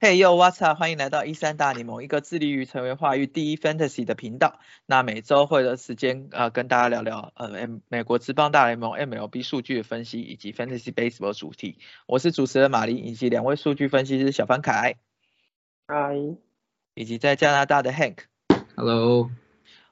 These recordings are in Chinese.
Hey yo，What's up？欢迎来到一三大联盟，一个致力于成为华语第一 Fantasy 的频道。那每周会的时间呃跟大家聊聊呃美国职棒大联盟 MLB 数据的分析以及 Fantasy Baseball 主题。我是主持人玛丽以及两位数据分析师小凡凯，嗨，以及在加拿大的 Hank。Hello，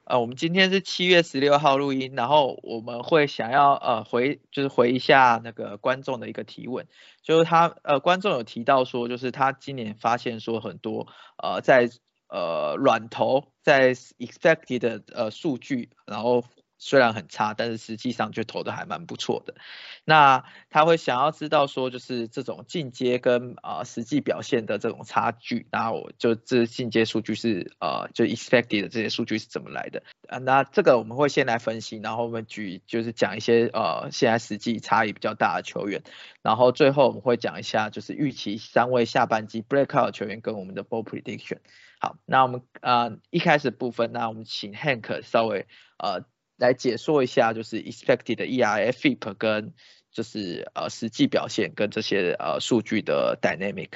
呃，我们今天是七月十六号录音，然后我们会想要呃回就是回一下那个观众的一个提问，就是他呃观众有提到说，就是他今年发现说很多呃在呃软投在 expected 呃数据，然后虽然很差，但是实际上就投的还蛮不错的。那他会想要知道说，就是这种进阶跟呃实际表现的这种差距，那我就这进阶数据是呃就 expected 的这些数据是怎么来的？啊，那这个我们会先来分析，然后我们举就是讲一些呃现在实际差异比较大的球员，然后最后我们会讲一下就是预期三位下半季 breakout 球员跟我们的 ball prediction。好，那我们呃一开始部分，那我们请 Hank 稍微呃来解说一下，就是 expected 的 ERA、FIP 跟就是呃实际表现跟这些呃数据的 dynamic。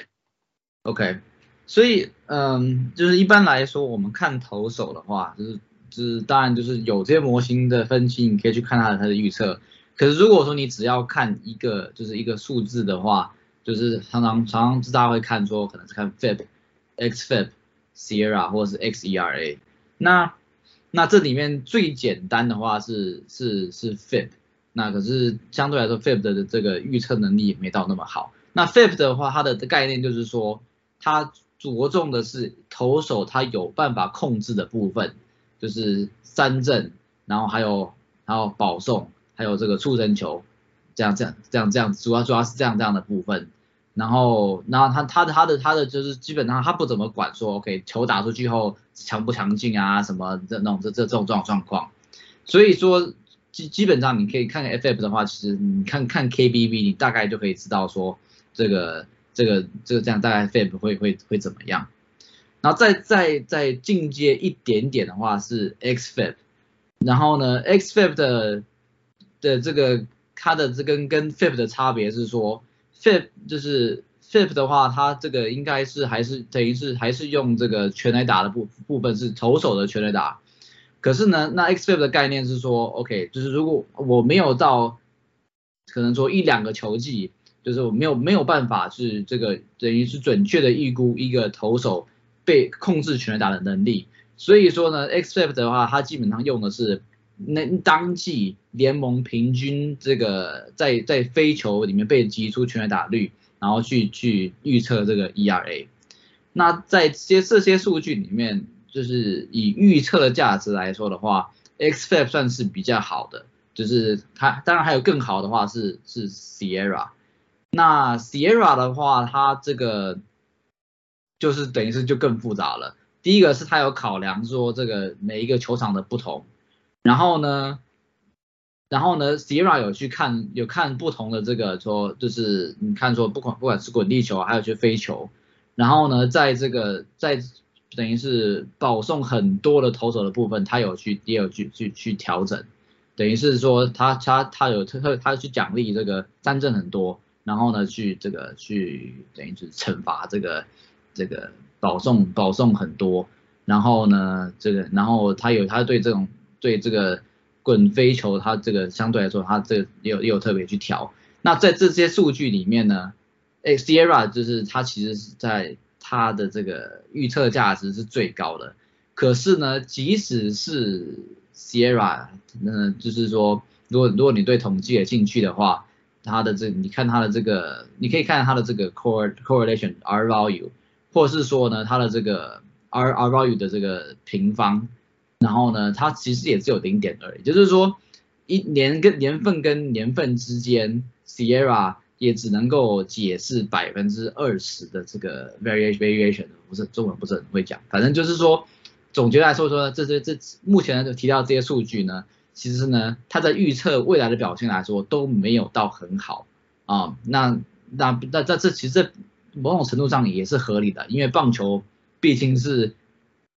OK，所以嗯，就是一般来说，我们看投手的话，就是就是当然就是有这些模型的分析，你可以去看它的它的预测。可是如果说你只要看一个就是一个数字的话，就是常常常常大家会看说，可能是看 FIP、xFIP、Sierra 或者是 xERA。那那这里面最简单的话是是是 FIP，那可是相对来说 FIP 的这个预测能力也没到那么好。那 FIP 的话，它的概念就是说，它着重的是投手他有办法控制的部分，就是三振，然后还有还有保送，还有这个触身球，这样这样这样这样，主要主要是这样这样的部分。然后，然后他他的他的他的就是基本上他不怎么管说，OK 球打出去后强不强劲啊，什么这那种这这这种这种状况。所以说基基本上你可以看看 FF 的话，其实你看看 KBB，你大概就可以知道说这个这个这个这样大概 FF 会会会怎么样。然后再再再进阶一点点的话是 XFIP，然后呢 XFIP 的的这个它的这跟跟 FIP 的差别是说。FIP 就是 FIP 的话，它这个应该是还是等于是还是用这个全垒打的部部分是投手的全垒打，可是呢，那 XFIP 的概念是说，OK，就是如果我没有到可能说一两个球季，就是我没有没有办法是这个等于是准确的预估一个投手被控制全垒打的能力，所以说呢，XFIP 的话，它基本上用的是。那当季联盟平均这个在在非球里面被击出全垒打率，然后去去预测这个 ERA。那在这些这些数据里面，就是以预测的价值来说的话，XFIP 算是比较好的，就是它当然还有更好的话是是 Sierra。那 Sierra 的话，它这个就是等于是就更复杂了。第一个是它有考量说这个每一个球场的不同。然后呢，然后呢，Sierra 有去看，有看不同的这个说，就是你看说不管不管是滚地球还有去飞球，然后呢，在这个在等于是保送很多的投手的部分，他有去也有去去去调整，等于是说他他他有特特他去奖励这个三振很多，然后呢去这个去等于是惩罚这个这个保送保送很多，然后呢这个然后他有他对这种。对这个滚飞球，它这个相对来说，它这个也有也有特别去调。那在这些数据里面呢，哎，Sierra 就是它其实是在它的这个预测价值是最高的。可是呢，即使是 Sierra，那就是说，如果如果你对统计有兴趣的话，它的这你看它的这个，你可以看它的这个 core correlation R value，或是说呢，它的这个 R R value 的这个平方。然后呢，它其实也只有零点而已，就是说一年跟年份跟年份之间，Sierra 也只能够解释百分之二十的这个 variation variation，不是中文不是很会讲，反正就是说，总结来说说，这这这目前就提到这些数据呢，其实呢，它在预测未来的表现来说都没有到很好啊，那那那这这其实某种程度上也是合理的，因为棒球毕竟是。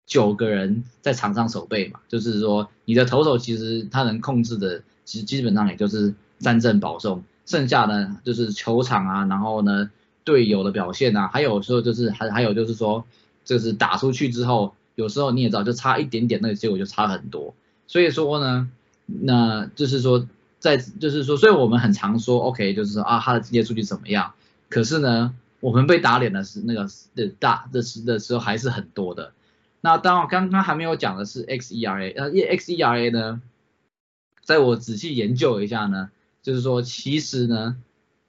九个人在场上守备嘛，就是说你的投手其实他能控制的，其实基本上也就是三振保送，剩下呢就是球场啊，然后呢队友的表现啊，还有时候就是还还有就是说，就是打出去之后，有时候你也知道就差一点点，那个结果就差很多。所以说呢，那就是说在就是说，所以我们很常说 OK，就是说啊他的这些数据怎么样，可是呢。我们被打脸的是那个的大的时的时候还是很多的。那当然刚刚还没有讲的是 xERA，呃，xERA 呢，在我仔细研究一下呢，就是说其实呢，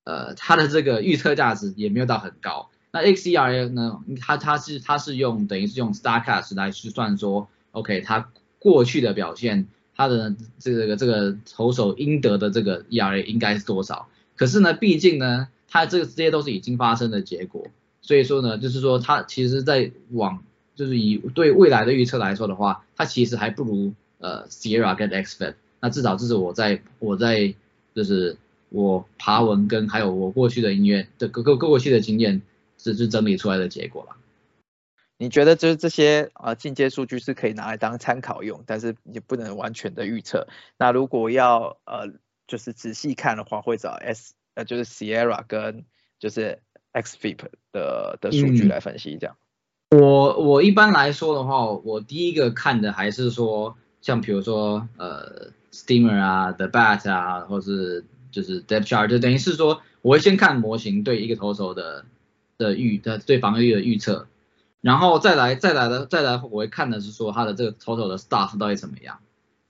呃，它的这个预测价值也没有到很高。那 xERA 呢，它它是它是用等于是用 Starcast 来去算说，OK，它过去的表现，它的这个这个投手应得的这个 ERA 应该是多少？可是呢，毕竟呢。它这个这些都是已经发生的结果，所以说呢，就是说它其实在往就是以对未来的预测来说的话，它其实还不如呃 Sierra 跟 Xfit。那至少这是我在我在就是我爬文跟还有我过去的音乐的各各过去的经验，是是整理出来的结果了。你觉得就是这些啊进阶数据是可以拿来当参考用，但是也不能完全的预测。那如果要呃就是仔细看的话，会找 S。呃，就是 Sierra 跟就是 Xfip 的的数据来分析这样。我我一般来说的话，我第一个看的还是说，像比如说呃 Steamer 啊，The Bat 啊，或是就是 Depth Chart，就等于是说，我会先看模型对一个投手的的预的对防御的预测，然后再来再来的再来我会看的是说他的这个投手的 Stuff 到底怎么样，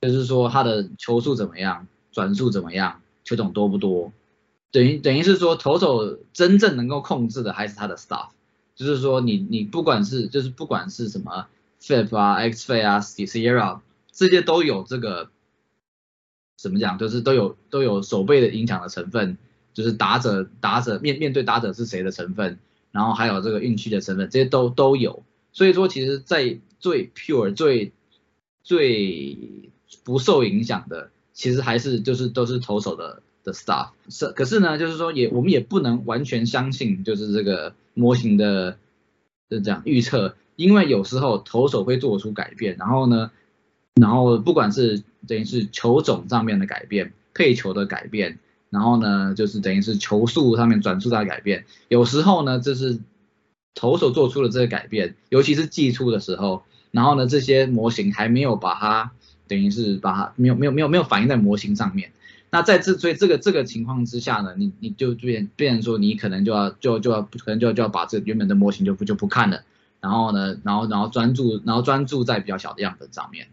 就是说他的球速怎么样，转速怎么样，球种多不多。等于等于是说，投手真正能够控制的还是他的 staff，就是说你你不管是就是不管是什么 FIP 啊、XFIP 啊、Sierra 这些都有这个怎么讲，就是都有都有手背的影响的成分，就是打者打者面面对打者是谁的成分，然后还有这个运气的成分，这些都都有。所以说，其实，在最 pure 最最不受影响的，其实还是就是都是投手的。Stuff 是，可是呢，就是说也我们也不能完全相信，就是这个模型的就这样预测，因为有时候投手会做出改变，然后呢，然后不管是等于是球种上面的改变，配球的改变，然后呢，就是等于是球速上面转速的改变，有时候呢，就是投手做出了这个改变，尤其是寄出的时候，然后呢，这些模型还没有把它等于是把它没有没有没有没有反映在模型上面。那在这所以这个这个情况之下呢，你你就变变说你可能就要就就要可能就就要把这原本的模型就不就不看了，然后呢，然后然后专注然后专注在比较小的样本上面，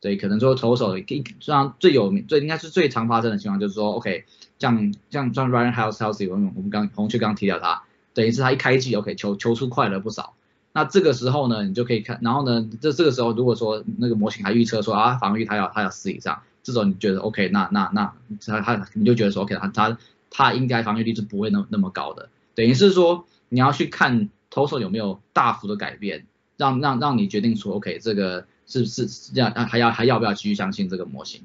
对，可能说投手一像最有名最应该是最常发生的情况就是说，OK，像像像 Ryan House Healthy，我们我们刚红雀刚提到他，等于是他一开机 OK 球球速快了不少，那这个时候呢，你就可以看，然后呢，这这个时候如果说那个模型还预测说啊防御他要他要四以上。这种你觉得 OK，那那那他他你就觉得说 OK，他他他应该防御力是不会那那么高的，等于是说你要去看投手有没有大幅的改变，让让让你决定说 OK，这个是不是要还要还要不要继续相信这个模型，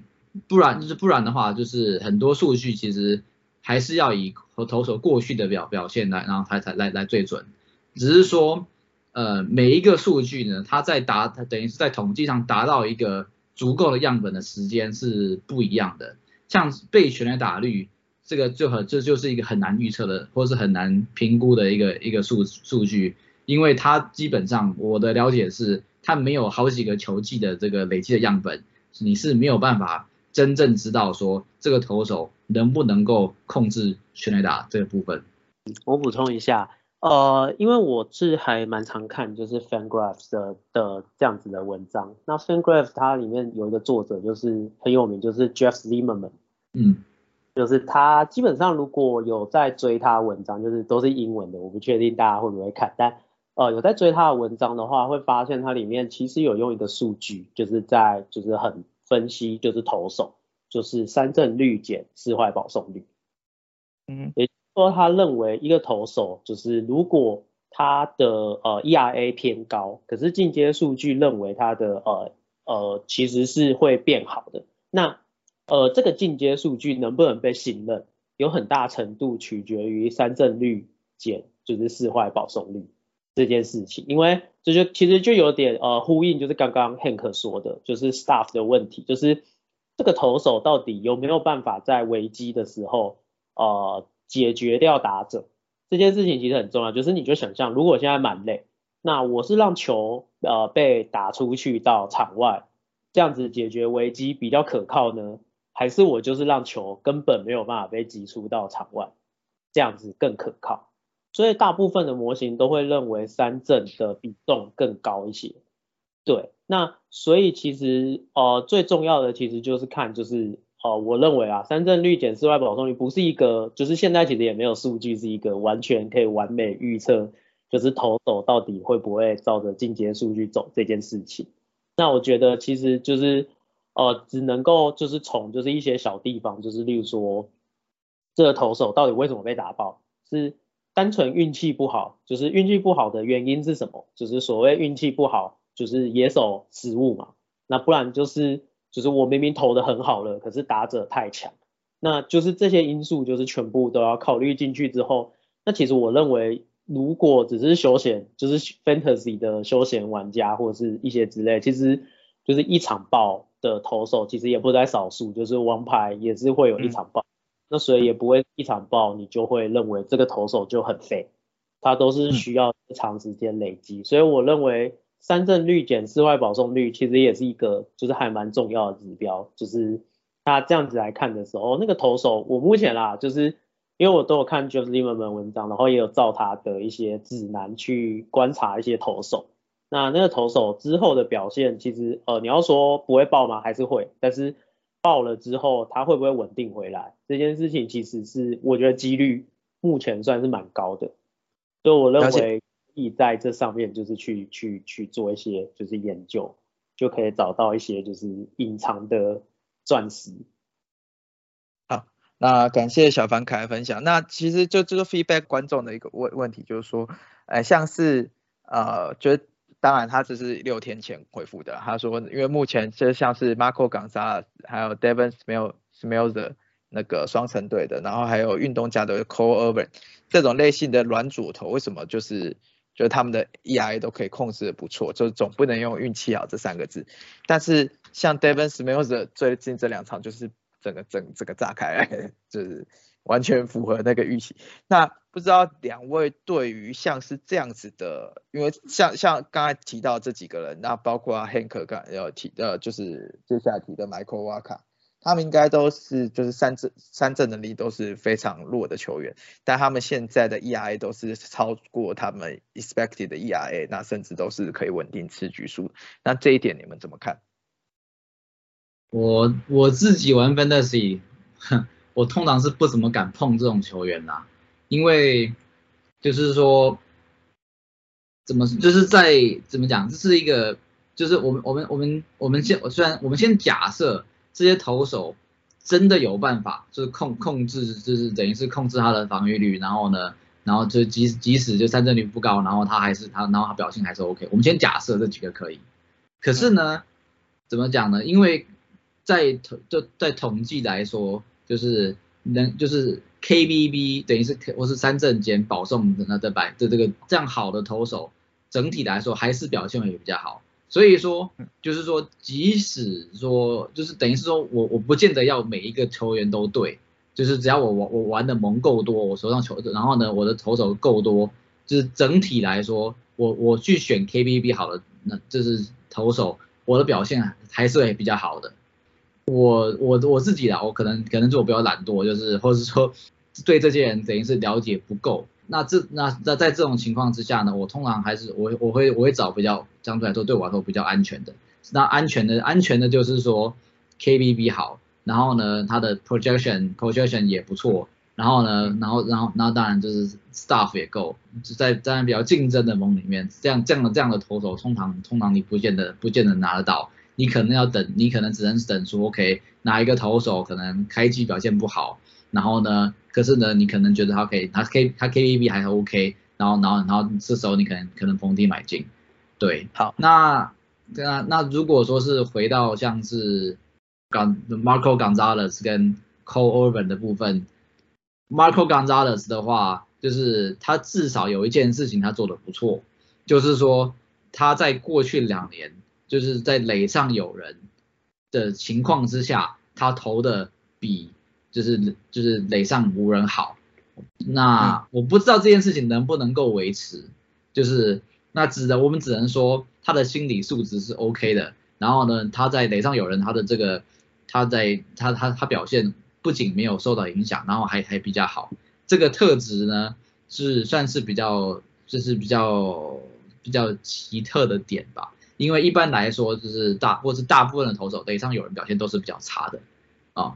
不然就是不然的话，就是很多数据其实还是要以和投手过去的表表现来，然后才才来来最准，只是说呃每一个数据呢，它在达它等于是在统计上达到一个。足够的样本的时间是不一样的，像被全垒打率，这个就很这就是一个很难预测的，或是很难评估的一个一个数数据，因为它基本上我的了解是，它没有好几个球季的这个累积的样本，你是没有办法真正知道说这个投手能不能够控制全垒打这个部分。我补充一下。呃，因为我是还蛮常看就是 Fangraphs 的的这样子的文章，那 Fangraphs 它里面有一个作者就是很有名，就是 Jeff Zimmerman，嗯，就是他基本上如果有在追他文章，就是都是英文的，我不确定大家会不会看，但呃有在追他的文章的话，会发现它里面其实有用一个数据，就是在就是很分析就是投手，就是三振率减四坏保送率，嗯，也。说他认为一个投手就是如果他的呃 ERA 偏高，可是进阶数据认为他的呃呃其实是会变好的。那呃这个进阶数据能不能被信任，有很大程度取决于三振率减就是四坏保送率。这件事情，因为这就其实就有点呃呼应，就是刚刚 Hank 说的，就是 staff 的问题，就是这个投手到底有没有办法在危机的时候呃解决掉打者。这件事情其实很重要，就是你就想象如果现在蛮累，那我是让球呃被打出去到场外，这样子解决危机比较可靠呢，还是我就是让球根本没有办法被击出到场外，这样子更可靠？所以大部分的模型都会认为三振的比重更高一些，对，那所以其实呃最重要的其实就是看就是哦我认为啊三振率减室外保送率不是一个就是现在其实也没有数据是一个完全可以完美预测就是投手到底会不会照着进阶数据走这件事情，那我觉得其实就是呃只能够就是从就是一些小地方就是例如说这个投手到底为什么被打爆是。单纯运气不好，就是运气不好的原因是什么？就是所谓运气不好，就是野手失误嘛。那不然就是就是我明明投的很好了，可是打者太强。那就是这些因素就是全部都要考虑进去之后，那其实我认为，如果只是休闲，就是 fantasy 的休闲玩家或者是一些之类，其实就是一场爆的投手其实也不在少数，就是王牌也是会有一场爆。那所以也不会一场爆，你就会认为这个投手就很废，他都是需要长时间累积。所以我认为三振率减室外保送率其实也是一个就是还蛮重要的指标。就是他这样子来看的时候，那个投手我目前啦，就是因为我都有看 Joseph Liman 文章，然后也有照他的一些指南去观察一些投手。那那个投手之后的表现，其实呃你要说不会爆吗？还是会，但是。爆了之后，他会不会稳定回来？这件事情其实是我觉得几率目前算是蛮高的，所以我认为可以在这上面就是去去去做一些就是研究，就可以找到一些就是隐藏的钻石。好，那感谢小凡凯的分享。那其实就这个 feedback 观众的一个问问题，就是说，呃，像是呃，觉得。当然，他只是六天前回复的。他说，因为目前就像是 Marco g o n z a l e 还有 Devon Smell，Smell 的那个双城队的，然后还有运动家的 Cole Urban 这种类型的软左投，为什么就是就是他们的 EIA 都可以控制的不错，就是总不能用运气好这三个字。但是像 Devon s m i l l s 最近这两场就是整个整这个炸开来，就是。完全符合那个预期。那不知道两位对于像是这样子的，因为像像刚才提到这几个人，那包括 Hank 刚要提呃，就是接下来提的 Michael Waka，他们应该都是就是三振三振能力都是非常弱的球员，但他们现在的 ERA 都是超过他们 expected 的 ERA，那甚至都是可以稳定吃局数。那这一点你们怎么看？我我自己玩 Fantasy，哼。我通常是不怎么敢碰这种球员啦，因为就是说怎么就是在怎么讲，这是一个就是我们我们我们我们先虽然我们先假设这些投手真的有办法，就是控控制就是等于是控制他的防御率，然后呢，然后就即即使就三振率不高，然后他还是他然后他表现还是 OK，我们先假设这几个可以，可是呢怎么讲呢？因为在统就在统计来说。就是能就是 KBB 等于是我是三振减保送的那的百的这个这样好的投手，整体来说还是表现也比较好。所以说就是说，即使说就是等于是说我我不见得要每一个球员都对，就是只要我我我玩的盟够多，我手上球然后呢我的投手够多，就是整体来说我我去选 KBB 好了，那就是投手我的表现还是会比较好的。我我我自己啦，我可能可能是我比较懒惰，就是或者是说对这些人等于是了解不够。那这那那在这种情况之下呢，我通常还是我我会我会找比较相对来说对我来说比较安全的。那安全的安全的就是说 KBB 好，然后呢它的 projection projection 也不错，然后呢然后然后然后当然就是 staff 也够，就在在比较竞争的盟里面，这样这样的这样的投手通常通常你不见得不见得拿得到。你可能要等，你可能只能等说，OK，哪一个投手可能开机表现不好，然后呢，可是呢，你可能觉得他可以，他 K 他 KBB 还 OK，然后然后然后这时候你可能可能逢低买进，对，好，那那那如果说是回到像是港 Marco Gonzalez 跟 Cole Urban 的部分，Marco Gonzalez 的话，就是他至少有一件事情他做的不错，就是说他在过去两年就是在垒上有人的情况之下，他投的比就是就是垒上无人好。那我不知道这件事情能不能够维持，就是那只能我们只能说他的心理素质是 OK 的。然后呢，他在垒上有人，他的这个他在他他他表现不仅没有受到影响，然后还还比较好。这个特质呢是算是比较就是比较比较奇特的点吧。因为一般来说就是大或是大部分的投手垒上有人表现都是比较差的啊。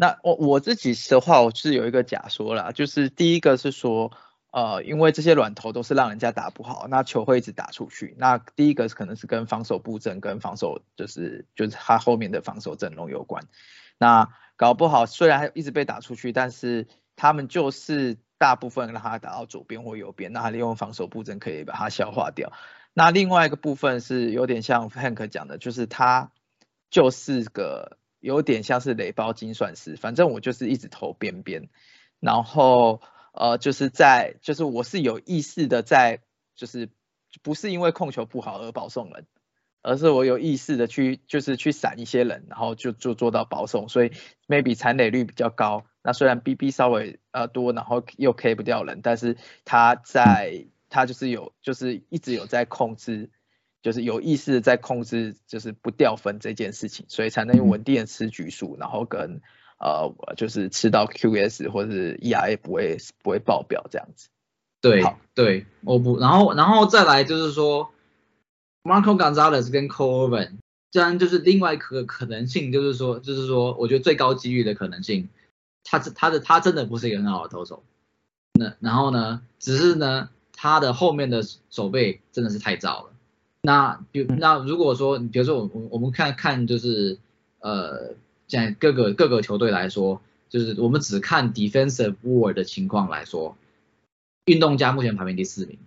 那我我自己的话，我是有一个假说啦，就是第一个是说，呃，因为这些软头都是让人家打不好，那球会一直打出去。那第一个可能是跟防守布阵跟防守就是就是他后面的防守阵容有关。那搞不好虽然一直被打出去，但是他们就是大部分让他打到左边或右边，那他利用防守布阵可以把它消化掉。那另外一个部分是有点像 Hank 讲的，就是他就是个。有点像是雷包金算师，反正我就是一直投边边，然后呃就是在就是我是有意识的在就是不是因为控球不好而保送人，而是我有意识的去就是去闪一些人，然后就就做到保送，所以 maybe 残垒率比较高。那虽然 BB 稍微呃多，然后又 K 不掉人，但是他在他就是有就是一直有在控制。就是有意识的在控制，就是不掉分这件事情，所以才能稳定的吃局数，然后跟呃就是吃到 QS 或者是 ERA 不会不会爆表这样子。对对，我不，然后然后再来就是说，Marco Gonzalez 跟 Cole Irvin，这样就是另外一个可能性，就是说就是说，我觉得最高几率的可能性，他是他的他真的不是一个很好的投手，那然后呢，只是呢他的后面的手背真的是太糟了。那比那如果说，比如说我我我们看看就是呃，在各个各个球队来说，就是我们只看 defensive war 的情况来说，运动家目前排名第四名，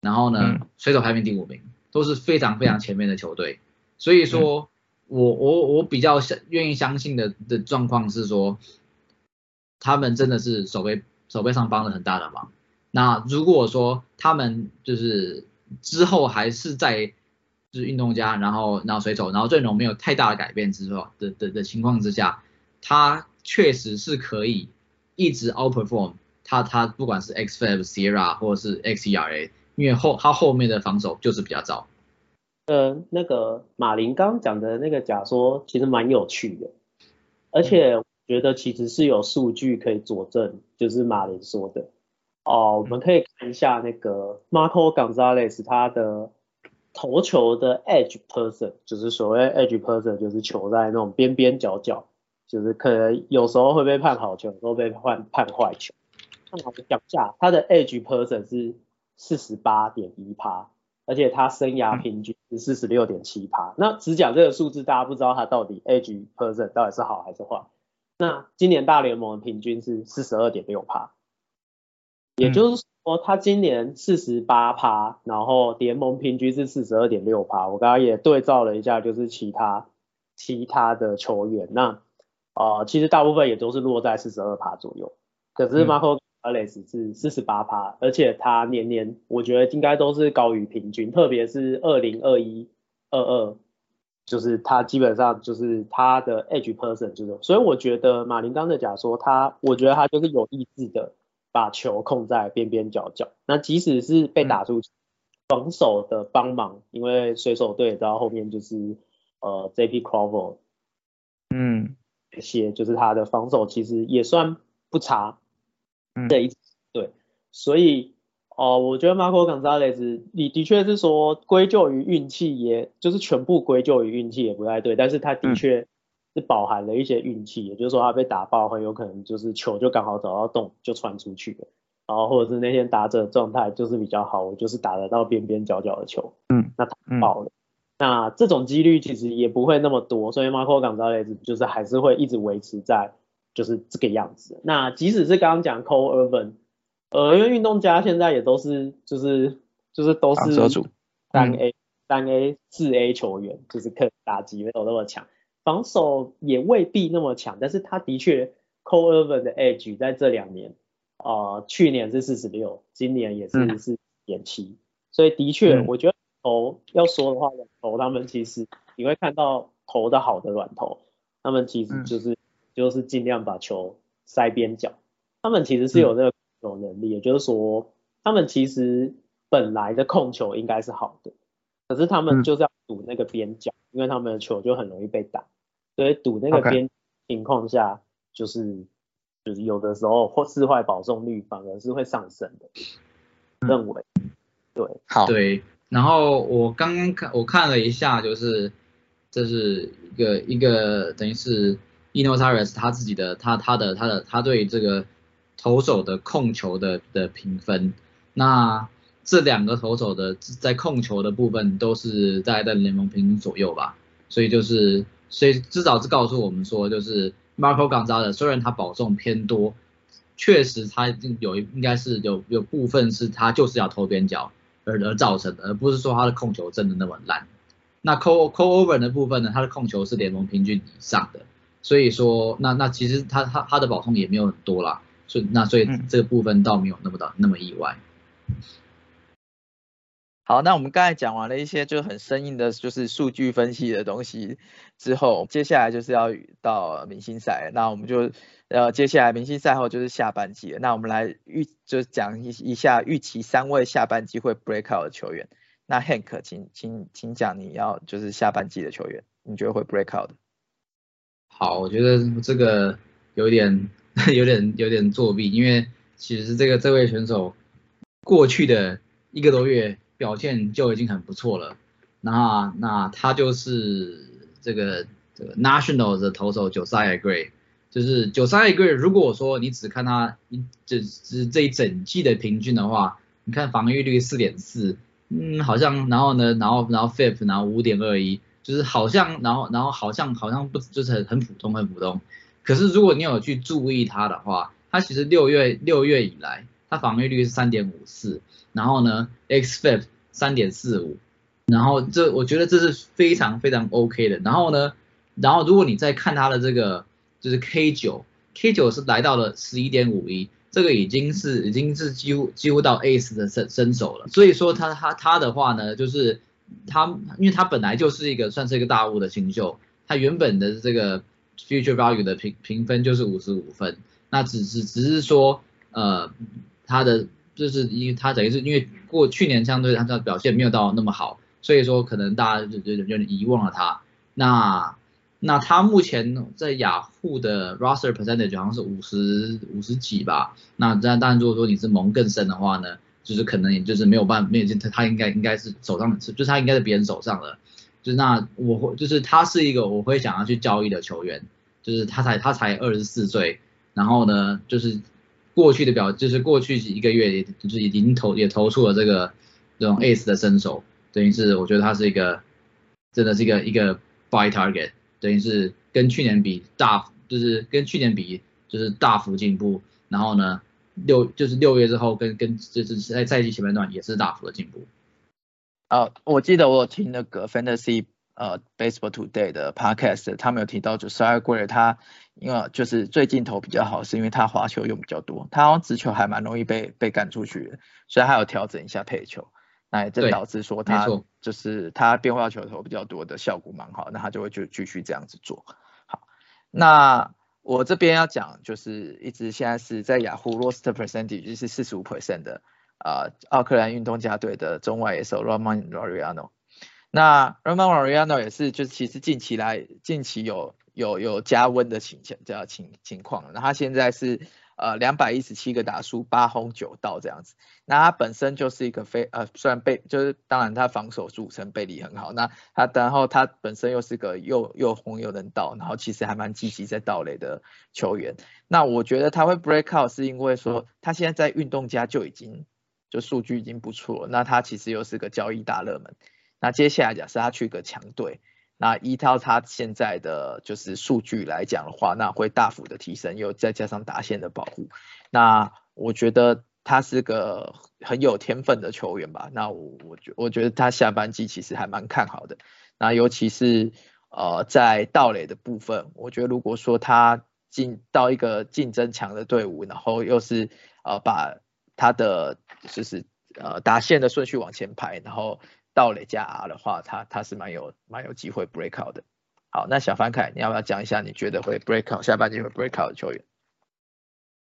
然后呢，水手排名第五名，都是非常非常前面的球队。所以说，我我我比较相愿意相信的的状况是说，他们真的是手背手背上帮了很大的忙。那如果说他们就是之后还是在就是运动家，然后然后水手，然后阵容没有太大的改变之后的的的情况之下，他确实是可以一直 outperform 他他不管是 xFAB Sierra 或者是 xERA，因为后他后面的防守就是比较糟。呃，那个马林刚讲的那个假说其实蛮有趣的，而且我觉得其实是有数据可以佐证，就是马林说的。哦，我们可以看一下那个 Marco Gonzalez 他的投球的 edge person，就是所谓 edge person，就是球在那种边边角角，就是可能有时候会被判好球，有时候被判判坏球。看他的脚下，他的 edge person 是四十八点一趴，而且他生涯平均是四十六点七趴。那只讲这个数字，大家不知道他到底 edge person 到底是好还是坏。那今年大联盟的平均是四十二点六趴。也就是说，他今年四十八趴，然后联盟平均是四十二点六趴。我刚刚也对照了一下，就是其他其他的球员，那呃，其实大部分也都是落在四十二趴左右。可是 Marco Alex 是四十八趴，而且他年年我觉得应该都是高于平均，特别是二零二一、二二，就是他基本上就是他的 Edge Person 就是，所以我觉得马林刚的假说，他我觉得他就是有意志的。把球控在边边角角，那即使是被打出防守的帮忙，因为水手队到后面就是呃 J.P. Crawford，嗯，一些就是他的防守其实也算不差，嗯，对，对，所以哦，我觉得 Marco Gonzalez，你的确是说归咎于运气，也就是全部归咎于运气也不太对，但是他的确。是饱含了一些运气，也就是说他被打爆很有可能就是球就刚好找到洞就传出去了，然后或者是那天打者状态就是比较好，我就是打得到边边角角的球，嗯，那他爆了，那这种几率其实也不会那么多，所以 Marco Gonzalez 就是还是会一直维持在就是这个样子。那即使是刚刚讲 Cole Irvin，呃，因为运动家现在也都是就是就是都是三 A 三 A 四 A 球员，就是可打击没有那么强。防守也未必那么强，但是他的确 Cole Irvin 的 edge 在这两年，啊，去年是四十六，今年也是是点七，所以的确，嗯。我觉得投要说的话，软头他们其实你会看到投的好的软头，他们其实嗯。就是、就是尽量把球塞边角，他们其实是有这个控球能力，也就是说，他们其实本来的控球应该是好的，可是他们嗯。就是要赌那个边角，因为他们的球就很容易被打，所以赌那个边情况下，就是就是有的时候或四坏保送率反而是会上升的，认为对，好，对，然后我刚刚看我看了一下，就是这是一个一个等于是 Inosaurus 他自己的他他的他的他对这个投手的控球的的评分，那这两个投手的在控球的部分都是大概在联盟平均左右吧，所以就是所以至少是告诉我们说，就是 Marco Gonzalez 虽然他保送偏多，确实他有应该是有有部分是他就是要投边角。而而造成的，而不是说他的控球真的那么烂。那 call call over 的部分呢，他的控球是联盟平均以上的，所以说那那其实他他他的保送也没有很多啦，所以那所以嗯这个部分倒没有那么的那么意外。好，那我们刚才讲完了一些就很生硬的，就是数据分析的东西之后，接下来就是要到明星赛，那我们就呃接下来明星赛后就是下半季了，那我们来预就讲一一下预期三位下半季会 break out 的球员。那 Hank，请请请讲你要就是下半季的球员，你觉得会 break out 的？好，我觉得这个有点 有点有点作弊，因为其实这个这位选手过去的一个多月表现就已经很不错了。那那他就是这个这个 National 的投手 Josiah Gray，就是 Josiah Gray，如果说你只看他一这这这一整季的平均的话，你看防御率四点四，嗯，好像然后呢，然后然后 FIP 然后五点二一。就是好像，然后然后好像好像不就是很很普通很普通，可是如果你有去注意他的话，他其实六月六月以来，他防御率是三点五四，然后呢 xFIP 三点四五，然后这我觉得这是非常非常 OK 的，然后呢，然后如果你再看他的这个就是 K 九，K 九是来到了十一点五一，这个已经是已经是几乎几乎到 Ace 的身身手了，所以说他他他的话呢，就是。他因为他本来就是一个算是一个大物的新秀，他原本的这个 future value 的评评分就是五十五分，那只是只是说呃他的就是因为他等于是因为过去年相对他的表现没有到那么好，所以说可能大家就有点有点遗忘了他。那那他目前在雅虎的 roster percentage 好像是五十五十几吧，那当当然如果说你是蒙更深的话呢？就是可能也就是没有办法，没有他他应该应该是手上的，就是他应该是别人手上了。就是那我会就是他是一个我会想要去交易的球员，就是他才他才二十四岁，然后呢就是过去的表就是过去一个月就是已经投也投出了这个这种 ace 的身手，等于是我觉得他是一个真的是一个一个 buy target，等于是跟去年比大就是跟去年比就是大幅进步，然后呢。六就是六月之后跟跟就是在赛季前半段也是大幅的进步。呃，我记得我听那个 Fantasy 呃 Baseball Today 的 Podcast，他们有提到就是 a g r 他因为就是最近投比较好，是因为他滑球用比较多，他好像直球还蛮容易被被赶出去的，所以他有调整一下配球，那也正导致说他就是他变化球投比较多的效果蛮好，那他就会就继续这样子做。好，那。我这边要讲就是一直现在是在雅虎 roster percentage 是四十五 percent 的啊，奥克兰运动家队的中外野手 Roman Laureano。那 Roman Laureano 也是就是其实近期来近期有有有加温的情这样情情况，那他现在是呃两百一十七个打数八轰九盗这样子。那他本身就是一个非呃虽然被就是当然他防守著称背力很好，那他然后他本身又是个又又轰又能盗，然后其实还蛮积极在盗垒的球员。那我觉得他会 break out 是因为说他现在在运动家就已经就数据已经不错，那他其实又是个交易大热门。那接下来假设他去个强队，那依照他现在的就是数据来讲的话，那会大幅的提升，又再加上打线的保护，那我觉得。他是个很有天分的球员吧？那我我觉我觉得他下半季其实还蛮看好的。那尤其是呃在盗垒的部分，我觉得如果说他进到一个竞争强的队伍，然后又是呃把他的就是呃打线的顺序往前排，然后盗垒加 R 的话，他他是蛮有蛮有机会 break out 的。好，那小凡凯，你要不要讲一下你觉得会 break out 下半季会 break out 的球员？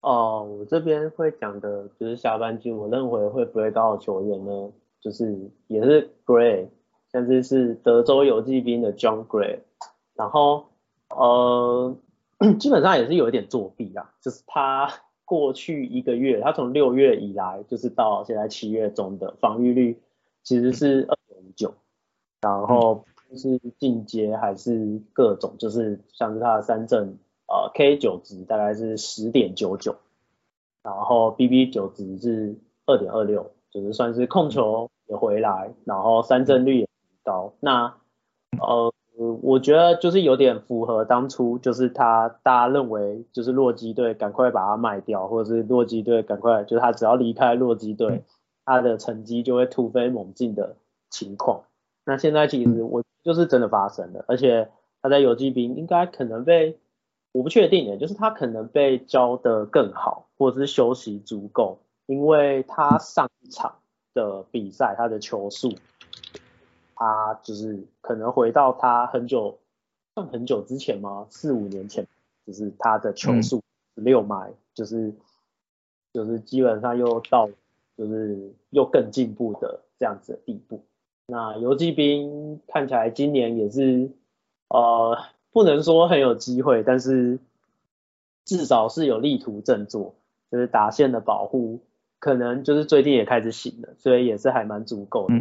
哦，我这边会讲的就是下半季我认为会 break out 的球员呢，就是也是 Gray，甚至是德州游骑兵的 John Gray，然后呃 基本上也是有一点作弊啦，就是他过去一个月，他从六月以来就是到现在七月中的防御率其实是，然后。是进阶还是各种，就是像是它的三证，呃，K 九值大概是十点九九，然后 BB 九值是二点二六，就是算是控球也回来，然后三振率也高。那呃，我觉得就是有点符合当初就是他大家认为就是洛基队赶快把它卖掉，或者是洛基队赶快就是他只要离开洛基队，他的成绩就会突飞猛进的情况。那现在其实我。就是真的发生了，而且他在游击兵应该可能被我不确定的，就是他可能被教的更好，或者是休息足够，因为他上一场的比赛他的球速，他就是可能回到他很久算很久之前吗？四五年前，就是他的球速六迈，就是就是基本上又到就是又更进步的这样子的地步。那游击兵看起来今年也是，呃，不能说很有机会，但是至少是有力图振作，就是打线的保护，可能就是最近也开始醒了，所以也是还蛮足够的。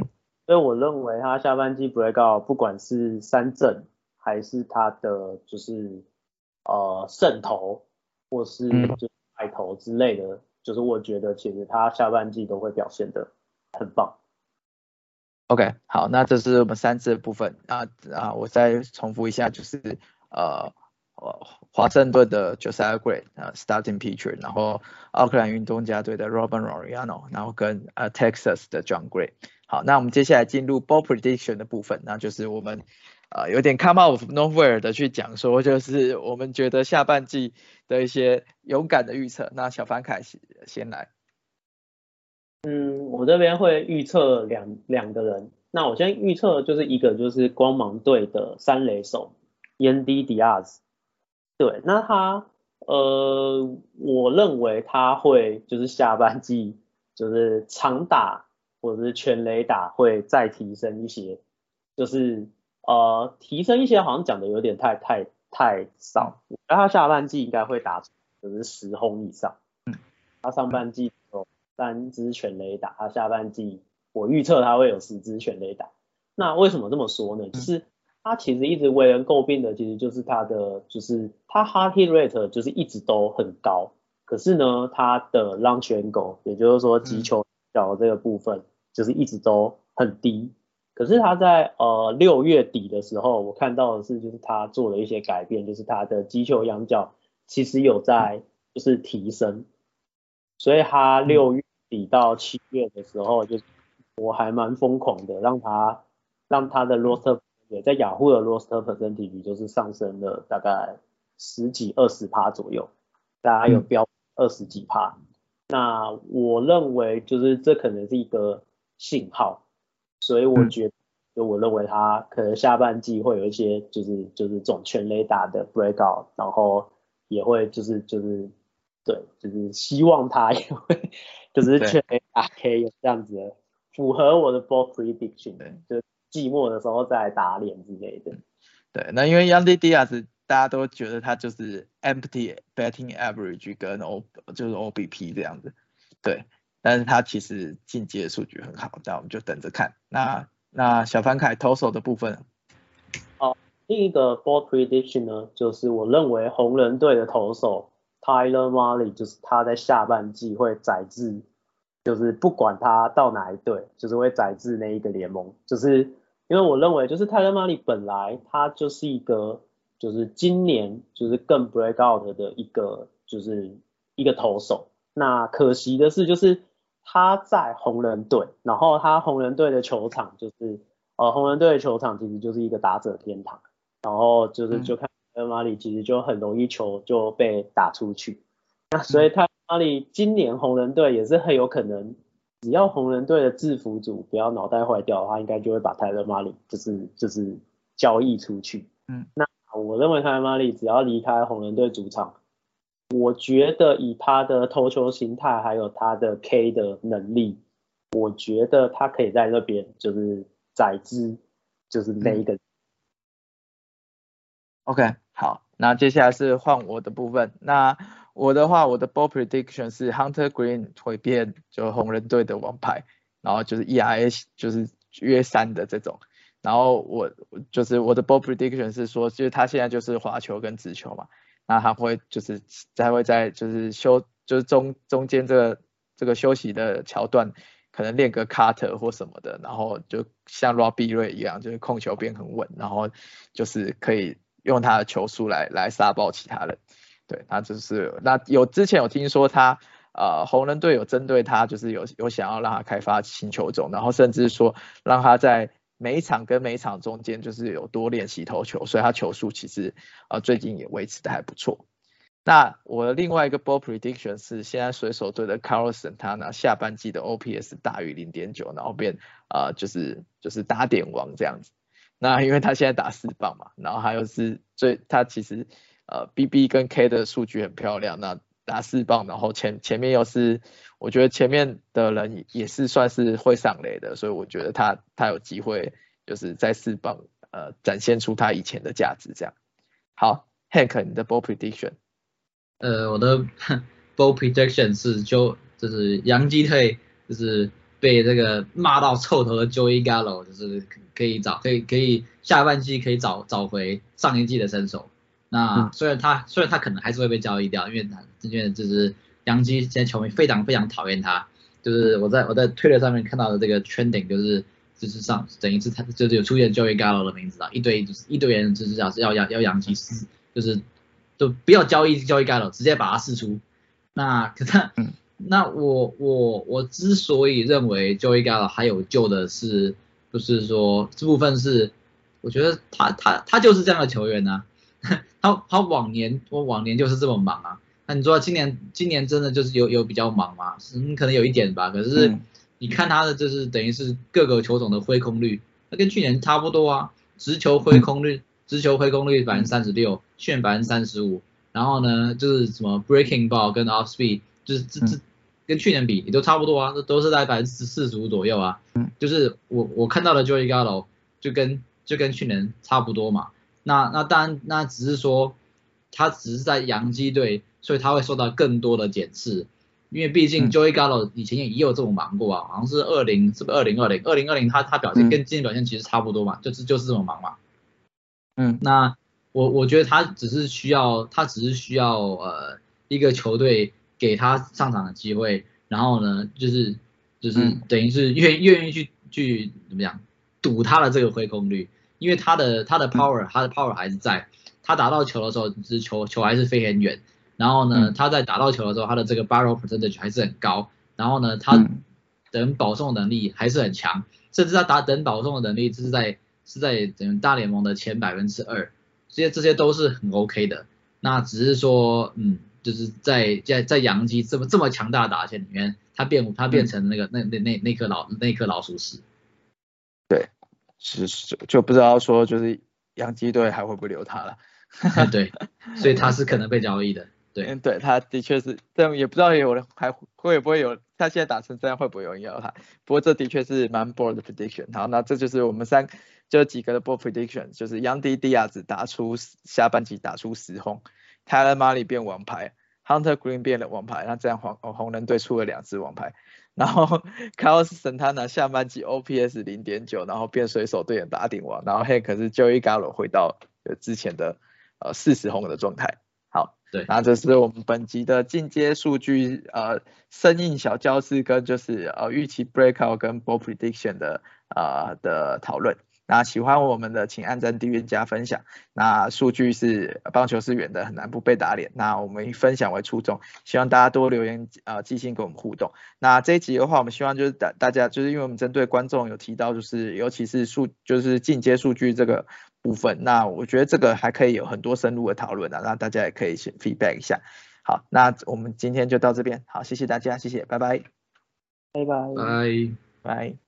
所以我认为他下半季 break out，不管是三振还是他的就是呃胜投或是就败投之类的，就是我觉得其实他下半季都会表现的很棒。OK，好，那这是我们三次的部分那啊，我再重复一下，就是呃华盛顿的 Josei Gray 啊 starting pitcher，然后奥克兰运动家队的 Robin Roriano，然后跟呃 Texas 的 John Gray。好，那我们接下来进入 ball prediction 的部分，那就是我们呃有点 come out of nowhere 的去讲说，就是我们觉得下半季的一些勇敢的预测。那小凡凯先先来。嗯，我这边会预测两两个人。那我先预测就是一个就是光芒队的三垒手 Yandy Diaz。对，那他呃，我认为他会就是下半季就是长打或者是全垒打会再提升一些，就是呃提升一些好像讲的有点太太太少。那他下半季应该会打就是十轰以上。嗯，他上半季。三支全雷打，他下半季我预测他会有十支全雷打。那为什么这么说呢？就是他其实一直为人诟病的，其实就是他的，就是他 hard hit rate 就是一直都很高，可是呢，他的 launch angle，也就是说击球角这个部分，就是一直都很低。可是他在呃六月底的时候，我看到的是，就是他做了一些改变，就是他的击球仰角其实有在就是提升。所以他六月底到七月的时候，就我还蛮疯狂的，让他让他的 roster 也在雅虎的 roster percentage 就是上升了大概十几二十趴左右，大家有标二十几趴。那我认为就是这可能是一个信号，所以我觉得就我认为他可能下半季会有一些就是就是这种全雷达的 breakout，然后也会就是就是。对，就是希望他也会，就是全 A 打 K 有这样子，符合我的 ball prediction，就寂寞的时候再打脸之类的。对，那因为 Yandy Diaz 大家都觉得他就是 empty batting average 跟 O 就是 OBP 这样子，对，但是他其实进阶的数据很好，那我们就等着看。那那小凡凯投手的部分，哦，另一个 ball prediction 呢，就是我认为红人队的投手。Tyler Molly 就是他在下半季会载至，就是不管他到哪一队，就是会载至那一个联盟。就是因为我认为，就是 Tyler Molly 本来他就是一个，就是今年就是更 break out 的一个，就是一个投手。那可惜的是，就是他在红人队，然后他红人队的球场就是，呃，红人队的球场其实就是一个打者天堂，然后就是就看。泰马里其实就很容易球就被打出去，那所以泰马里今年红人队也是很有可能只要红人队的制服组不要脑袋坏掉的话，应该就会把泰勒马里就是就是交易出去。嗯，那我认为泰勒马里只要离开红人队主场，我觉得以他的投球形态还有他的 K 的能力，我觉得他可以在那边就是宰之，就是那一个。OK，好，那接下来是换我的部分。那我的话，我的 ball prediction 是 Hunter Green 会变就红人队的王牌，然后就是 ERA 就是约三的这种。然后我就是我的 ball prediction 是说，就是他现在就是滑球跟直球嘛，那他会就是才会在就是休就是中中间这个这个休息的桥段，可能练个 cutter 或什么的，然后就像 Robbie Ray 一样，就是控球变很稳，然后就是可以。用他的球速来来杀爆其他人，对，他就是那有之前有听说他呃红人队有针对他，就是有有想要让他开发新球种，然后甚至说让他在每一场跟每一场中间就是有多练习投球，所以他球速其实呃最近也维持的还不错。那我的另外一个 ball prediction 是现在水手队的 Carlson 他呢下半季的 OPS 大于零点九，然后变呃就是就是打点王这样子。那因为他现在打四棒嘛，然后还有是最他其实呃 BB 跟 K 的数据很漂亮，那打四棒，然后前前面又是我觉得前面的人也是算是会上雷的，所以我觉得他他有机会就是在四棒呃展现出他以前的价值这样。好，Hank 你的 ball prediction？呃，我的 ball prediction 是就就是杨基退就是。被这个骂到臭头的 Joey Gallo，就是可以找可以可以下半季可以找找回上一季的身手。那虽然他虽然他可能还是会被交易掉，因为他因为就是杨基现在球迷非常非常讨厌他。就是我在我在推特上面看到的这个圈顶，就是就是上等于是他就是有出现 Joey Gallo 的名字啊，一堆就是一堆人就是要要要要杨基撕，就是就不要交易交易 Gallo，直接把他释出。那可是。那我我我之所以认为 Joey Gallo 还有救的是，就是说这部分是，我觉得他他他就是这样的球员啊，他他往年我往年就是这么忙啊，那你说今年今年真的就是有有比较忙吗？嗯，可能有一点吧，可是你看他的就是等于是各个球种的挥空率，那跟去年差不多啊，直球挥空率直球挥空率百分之三十六，旋百分之三十五，然后呢就是什么 breaking ball 跟 off speed。就是这这跟去年比也都差不多啊，都都是在百分之四十五左右啊。嗯，就是我我看到的 Joey Gallo 就跟就跟去年差不多嘛。那那当然那只是说他只是在洋基队，所以他会受到更多的检视，因为毕竟 Joey Gallo 以前也也有这种忙过啊，好像是二零是不是二零二零二零二零他他表现跟今年表现其实差不多嘛，就是就是这么忙嘛。嗯，那我我觉得他只是需要他只是需要呃一个球队。给他上场的机会，然后呢，就是就是等于是愿愿意去去怎么讲赌他的这个挥空率，因为他的他的 power 他的 power 还是在，他打到球的时候，是球球还是飞很远，然后呢，他在打到球的时候，他的这个 barrel percentage 还是很高，然后呢，他等保送能力还是很强，甚至他打等保送的能力是在是在整大联盟的前百分之二，这些这些都是很 OK 的，那只是说嗯。就是在在在杨基这么这么强大的打线里面，他变他变成那个那那那那颗老那颗老鼠屎。对，是是就不知道说就是杨基队还会不会留他了。对，所以他是可能被交易的。对，对，他的确是，但也不知道有人还会不会有他现在打成这样会不会有人要他。不过这的确是蛮 bold 的 prediction。好，那这就是我们三就几个的 bold prediction，就是杨迪迪亚子打出下半季打出十轰。泰勒马里变王牌，Hunter Green 变了王牌，那这样黄红人队出了两只王牌，然后 Carlos Santana 下半季 OPS 零点九，然后变水手队的打顶王，然后 Hank 是 Joey Gallo 回到之前的呃四十红的状态。好，对，那这是我们本集的进阶数据呃生硬小教室跟就是呃预期 breakout 跟 ball prediction 的呃的讨论。那喜欢我们的，请按赞、订阅、加分享。那数据是棒球是远的，很难不被打脸。那我们以分享为初衷，希望大家多留言啊，寄信跟我们互动。那这一集的话，我们希望就是大大家，就是因为我们针对观众有提到，就是尤其是数，就是进阶数据这个部分。那我觉得这个还可以有很多深入的讨论啊，那大家也可以先 feedback 一下。好，那我们今天就到这边，好，谢谢大家，谢谢，拜拜。拜拜。拜。拜。